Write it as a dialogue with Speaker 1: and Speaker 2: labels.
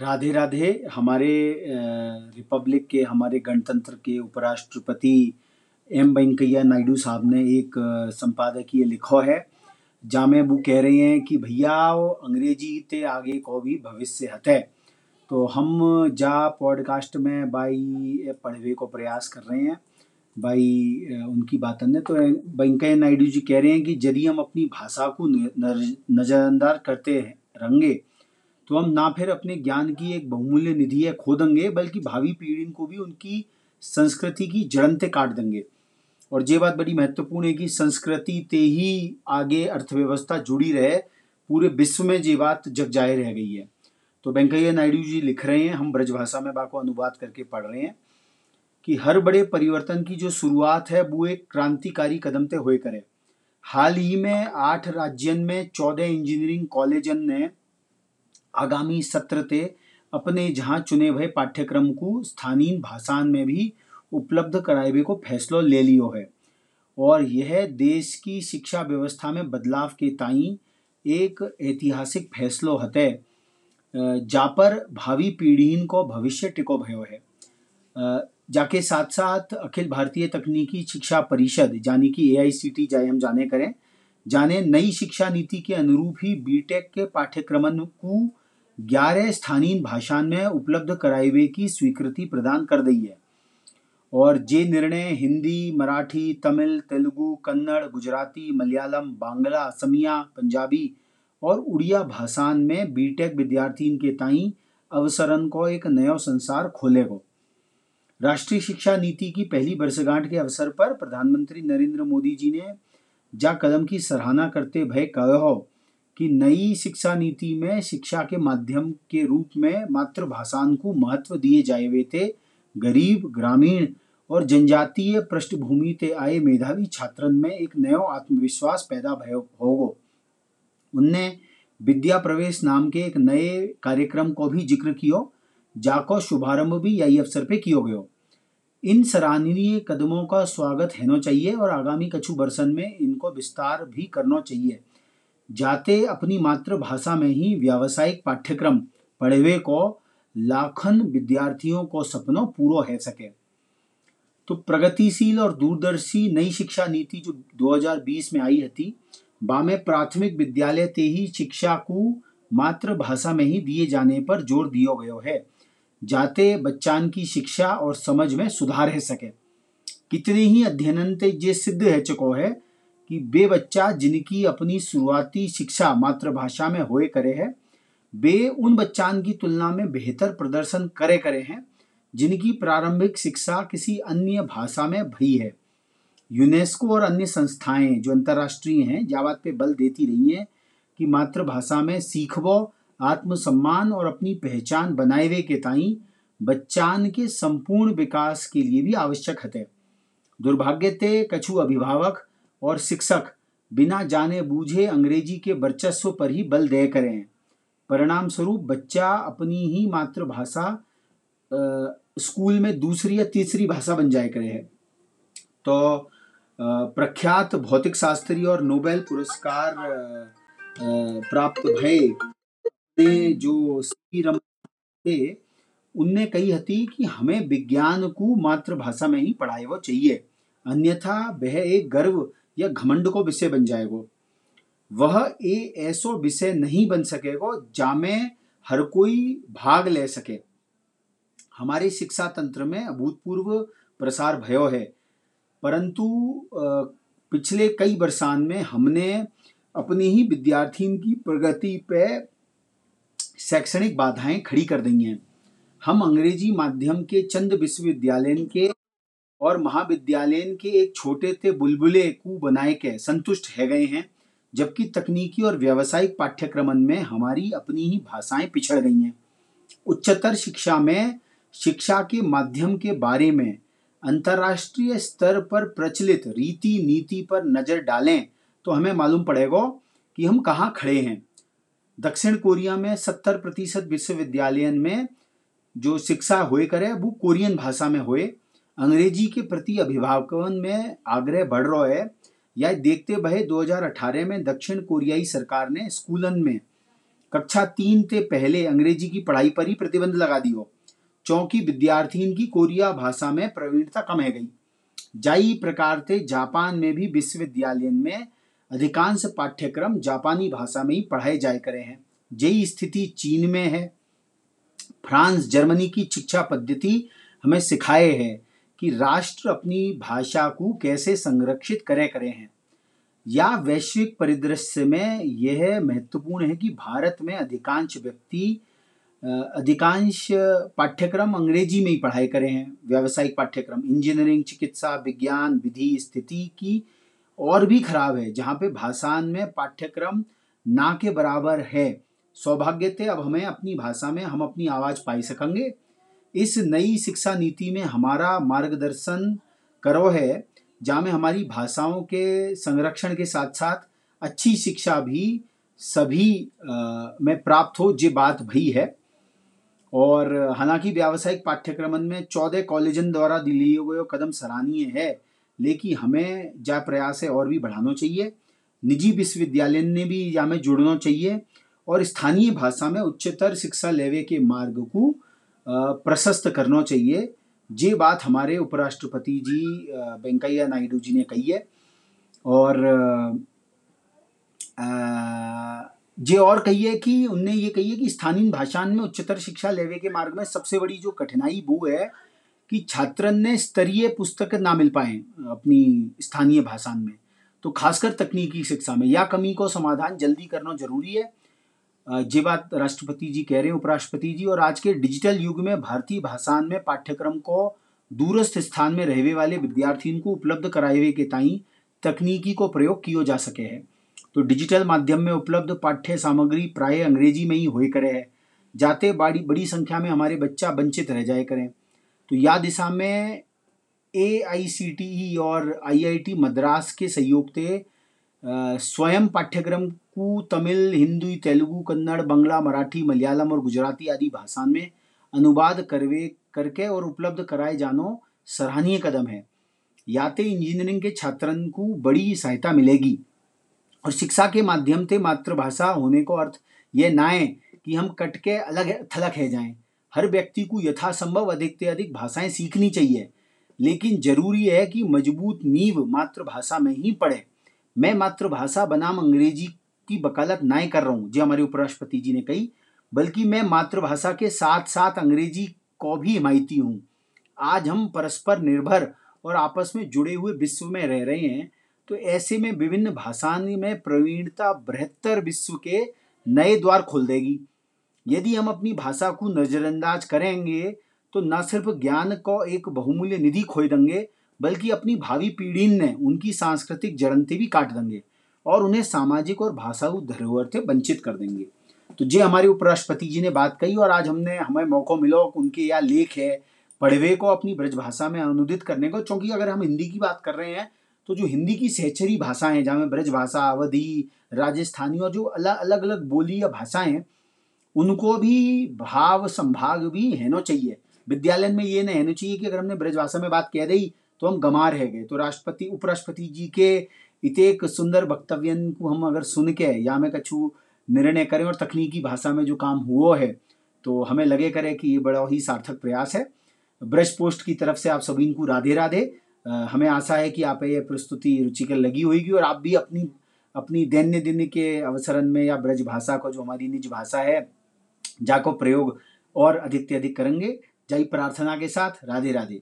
Speaker 1: राधे राधे, हमारे रिपब्लिक के, हमारे गणतंत्र के उपराष्ट्रपति एम वेंकैया नायडू साहब ने एक संपादकीय लिखो है जामे वो कह रहे हैं कि भैया अंग्रेज़ी ते आगे को भी भविष्य हते। तो हम जा पॉडकास्ट में बाई पढ़वे को प्रयास कर रहे हैं भाई उनकी बात ने तो वेंकैया नायडू जी कह रहे हैं कि यदि हम अपनी भाषा को नज़रअंदाज करते रहेंगे तो हम ना फिर अपने ज्ञान की एक बहुमूल्य निधि है खो देंगे, बल्कि भावी पीढ़ी को भी उनकी संस्कृति की जड़नते काट देंगे। और ये बात बड़ी महत्वपूर्ण है कि संस्कृति ते ही आगे अर्थव्यवस्था जुड़ी रहे, पूरे विश्व में ये बात जग जाए रह गई है। तो वेंकैया नायडू जी लिख रहे हैं, हम ब्रजभाषा में बाको अनुवाद करके पढ़ रहे हैं, कि हर बड़े परिवर्तन की जो शुरुआत है, वो एक क्रांतिकारी कदम ते हुए करे। हाल ही में आठ राज्यन में चौदह इंजीनियरिंग कॉलेजन ने आगामी सत्र ते अपने जहाँ चुने भय पाठ्यक्रम को स्थानीय भाषान में भी उपलब्ध कराए को फैसलो ले लियो है। और यह देश की शिक्षा व्यवस्था में बदलाव के ताई एक ऐतिहासिक फैसलो हते जा पर भावी पीढ़ीन को भविष्य टिको भयो है। जाके साथ साथ अखिल भारतीय तकनीकी शिक्षा परिषद यानी कि ए आई सी टी हम जाने करें, जाने नई शिक्षा नीति के अनुरूप ही बीटेक के पाठ्यक्रमन को ग्यारह स्थानीय भाषा में उपलब्ध कराए की स्वीकृति प्रदान कर दी है। और जे निर्णय हिंदी, मराठी, तमिल, तेलुगु, कन्नड़, गुजराती, मलयालम, बांग्ला, असमिया, पंजाबी और उड़िया भाषान में बीटेक विद्यार्थियों के ताई अवसरन को एक नया संसार खोलेगो। राष्ट्रीय शिक्षा नीति की पहली वर्षगांठ के अवसर पर प्रधानमंत्री नरेंद्र मोदी जी ने जा कदम की सराहना करते भय कहो कि नई शिक्षा नीति में, शिक्षा के माध्यम के रूप में मातृभाषान को महत्व दिए जाए हुए थे। गरीब, ग्रामीण और जनजातीय पृष्ठभूमि ते आए मेधावी छात्रन में एक नयो आत्मविश्वास पैदा होगो। उनने विद्या प्रवेश नाम के एक नए कार्यक्रम को भी ज़िक्र कियो, जाको शुभारंभ भी यही अवसर पे कियो गयो। इन सराहनीय कदमों का स्वागत होना चाहिए और आगामी कछु बरसन में इनको विस्तार भी करना चाहिए। जाते अपनी मातृभाषा में ही व्यावसायिक पाठ्यक्रम पढ़वे को लाखन विद्यार्थियों को सपनों पूरो है सके। तो प्रगतिशील और दूरदर्शी नई शिक्षा नीति जो 2020 में आई थी बामे प्राथमिक विद्यालय ते ही शिक्षा को मातृभाषा में ही दिए जाने पर ज़ोर दियो गयो है। जाते बच्चान की शिक्षा और समझ में सुधार है सके। कितने ही अध्ययन ये सिद्ध है चुको है कि बे बच्चा जिनकी अपनी शुरुआती शिक्षा मातृभाषा में होए करे है वे उन बच्चान की तुलना में बेहतर प्रदर्शन करे करे हैं, जिनकी प्रारंभिक शिक्षा किसी अन्य भाषा में भई है। यूनेस्को और अन्य संस्थाएँ जो अंतर्राष्ट्रीय हैं, जावात पे बल देती रही हैं कि मातृभाषा में सीखबो आत्मसम्मान और अपनी पहचान बनाए हुए के ताई बच्चान के संपूर्ण विकास के लिए भी आवश्यक है दुर्भाग्य ते कछु अभिभावक और शिक्षक बिना जाने बूझे अंग्रेज़ी के वर्चस्व पर ही बल दे करें। परिणाम स्वरूप बच्चा अपनी ही मातृभाषा स्कूल में दूसरी या तीसरी भाषा बन जाए करे है। तो प्रख्यात भौतिक शास्त्री और नोबेल पुरस्कार प्राप्त भय ने जो सी थे, उनने कही हती कि हमें विज्ञान को मातृभाषा में ही पढ़ाए वो चाहिए। अन्यथा वह एक गर्व या घमंड को विषय बन जाएगो। वह ए ऐसो विषय नहीं बन सकेगो जामे हर कोई भाग ले सके। हमारे शिक्षा तंत्र में अभूतपूर्व प्रसार भयो है, परंतु पिछले कई वर्षान में हमने अपनी ही विद्यार्थियों की प्रगति पे शैक्षणिक बाधाएँ खड़ी कर दी हैं। हम अंग्रेज़ी माध्यम के चंद विश्वविद्यालय के और महाविद्यालय के एक छोटे थे बुलबुले को बनाए के संतुष्ट है गए हैं, जबकि तकनीकी और व्यावसायिक पाठ्यक्रम में हमारी अपनी ही भाषाएँ पिछड़ गई हैं। उच्चतर शिक्षा में, शिक्षा के माध्यम के बारे में अंतर्राष्ट्रीय स्तर पर प्रचलित रीति नीति पर नज़र डालें तो हमें मालूम पड़ेगा कि हम कहाँ खड़े हैं। दक्षिण कोरिया में सत्तर प्रतिशत विश्वविद्यालय में जो शिक्षा हुए करे, वो कोरियन भाषा में हुए। अंग्रेज़ी के प्रति अभिभावकन में आग्रह बढ़ रहा है। या देखते बहे 2018 में दक्षिण कोरियाई सरकार ने स्कूलन में कक्षा तीन ते पहले अंग्रेज़ी की पढ़ाई पर ही प्रतिबंध लगा दियो चौंकी विद्यार्थियों की कोरिया भाषा में प्रवीणता कम है गई। जाई प्रकार से जापान में भी विश्वविद्यालय में अधिकांश पाठ्यक्रम जापानी भाषा में ही पढ़ाए जाए करे हैं। यही स्थिति चीन में है। फ्रांस, जर्मनी की शिक्षा पद्धति हमें सिखाए है। कि राष्ट्र अपनी भाषा को कैसे संरक्षित करे करे हैं। या वैश्विक परिदृश्य में यह महत्वपूर्ण है कि भारत में अधिकांश व्यक्ति अधिकांश पाठ्यक्रम अंग्रेज़ी में ही पढ़ाई करे हैं। व्यावसायिक पाठ्यक्रम, इंजीनियरिंग, चिकित्सा, विज्ञान, विधि, स्थिति की और भी खराब है, जहाँ पे भाषान में पाठ्यक्रम ना के बराबर है। सौभाग्य थे, अब हमें अपनी भाषा में हम अपनी आवाज़ पाई सकेंगे। इस नई शिक्षा नीति में हमारा मार्गदर्शन करो है, जहाँ में हमारी भाषाओं के संरक्षण के साथ साथ अच्छी शिक्षा भी सभी में प्राप्त हो, ये बात भई है। और हालाँकि व्यावसायिक पाठ्यक्रम में चौदह कॉलेजन द्वारा लिए गए कदम सराहनीय है, लेकिन हमें जा प्रयास है और भी बढ़ाना चाहिए। निजी विश्वविद्यालय ने भी या में जुड़ना चाहिए और स्थानीय भाषा में उच्चतर शिक्षा लेवे के मार्ग को प्रशस्त करना चाहिए। ये बात हमारे उपराष्ट्रपति जी वेंकैया नायडू जी ने कही है। और ये और कही है कि, उनने ये कही है कि स्थानीय भाषा में उच्चतर शिक्षा लेवे के मार्ग में सबसे बड़ी जो कठिनाई वो है कि छात्रन ने स्तरीय पुस्तक ना मिल पाए अपनी स्थानीय भाषा में। तो खासकर तकनीकी शिक्षा में। या कमी को समाधान जल्दी करना ज़रूरी है। ये बात राष्ट्रपति जी कह रहे हैं, उपराष्ट्रपति जी, और आज के डिजिटल युग में भारतीय भाषा में पाठ्यक्रम को दूरस्थ स्थान में रहने वाले विद्यार्थियों को उपलब्ध कराए के ताई तकनीकी को प्रयोग किया जा सके है। तो डिजिटल माध्यम में उपलब्ध पाठ्य सामग्री प्राय अंग्रेज़ी में ही हो करे है। जाते बड़ी बड़ी संख्या में हमारे बच्चा वंचित रह जाए करें। तो या दिशा में ए आई सी टी ई और आई आई टी मद्रास के सहयोग से स्वयं पाठ्यक्रम को, तमिल, हिंदी, तेलुगु, कन्नड़, बंगला, मराठी, मलयालम और गुजराती आदि भाषा में अनुवाद करवे, करके और उपलब्ध कराए जानो सराहनीय कदम है। याते इंजीनियरिंग के छात्रन को बड़ी सहायता मिलेगी और शिक्षा के माध्यम से मातृभाषा होने को अर्थ ये ना है कि हम कट के अलग थलग है जाएँ। हर व्यक्ति को यथासंभव अधिक से अधिक भाषाएँ सीखनी चाहिए, लेकिन ज़रूरी है कि मज़बूत नींव मातृभाषा में ही पढ़े मैं मातृभाषा बनाम अंग्रेज़ी की वकालत ना कर रहा हूँ, जो हमारे उपराष्ट्रपति जी ने कही, बल्कि मैं मातृभाषा के साथ साथ अंग्रेज़ी को भी हिमायती हूँ। आज हम परस्पर निर्भर और आपस में जुड़े हुए विश्व में रह रहे हैं तो ऐसे में विभिन्न भाषाओं में प्रवीणता बृहत्तर विश्व के नए द्वार खोल देगी। यदि हम अपनी भाषा को नज़रअंदाज करेंगे तो न सिर्फ़ ज्ञान को एक बहुमूल्य निधि खोए देंगे बल्कि अपनी भावी पीढ़ी ने उनकी सांस्कृतिक जड़नते भी काट देंगे और उन्हें सामाजिक और भाषाऊ धरोहर से वंचित कर देंगे। तो ये हमारे उपराष्ट्रपति जी ने बात कही और आज हमने, हमें मौका मिलो उनके या लेख है, पढ़वे को अपनी ब्रज भाषा में अनुदित करने को। क्योंकि अगर हम हिंदी की बात कर रहे हैं तो जो हिंदी की सहचरी भाषाएँ हैं, जहाँ ब्रज भाषा अवधि, राजस्थानी और जो अलग अलग अलग बोली या भाषाएँ हैं, उनको भी भाव संभाग भी हैनो चाहिए। विद्यालय में ये नहीं होना चाहिए कि अगर हमने ब्रज भाषा में बात कह दी तो हम गमा रह गए। तो राष्ट्रपति, उपराष्ट्रपति जी के इतेक सुंदर वक्तव्य को हम अगर सुन के या में कछु निर्णय करें और तकनीकी भाषा में जो काम हुआ है तो हमें लगे करे कि ये बड़ा ही सार्थक प्रयास है। ब्रश पोस्ट की तरफ़ से आप सभी को राधे राधे। हमें आशा है कि आप ये प्रस्तुति रुचिकर लगी होगी और आप भी अपनी अपनी दैन्य दिन के अवसरन में या ब्रज भाषा को, जो हमारी निज भाषा है, जाको प्रयोग और अधिक से अधिक करेंगे। जय प्रार्थना के साथ, राधे राधे।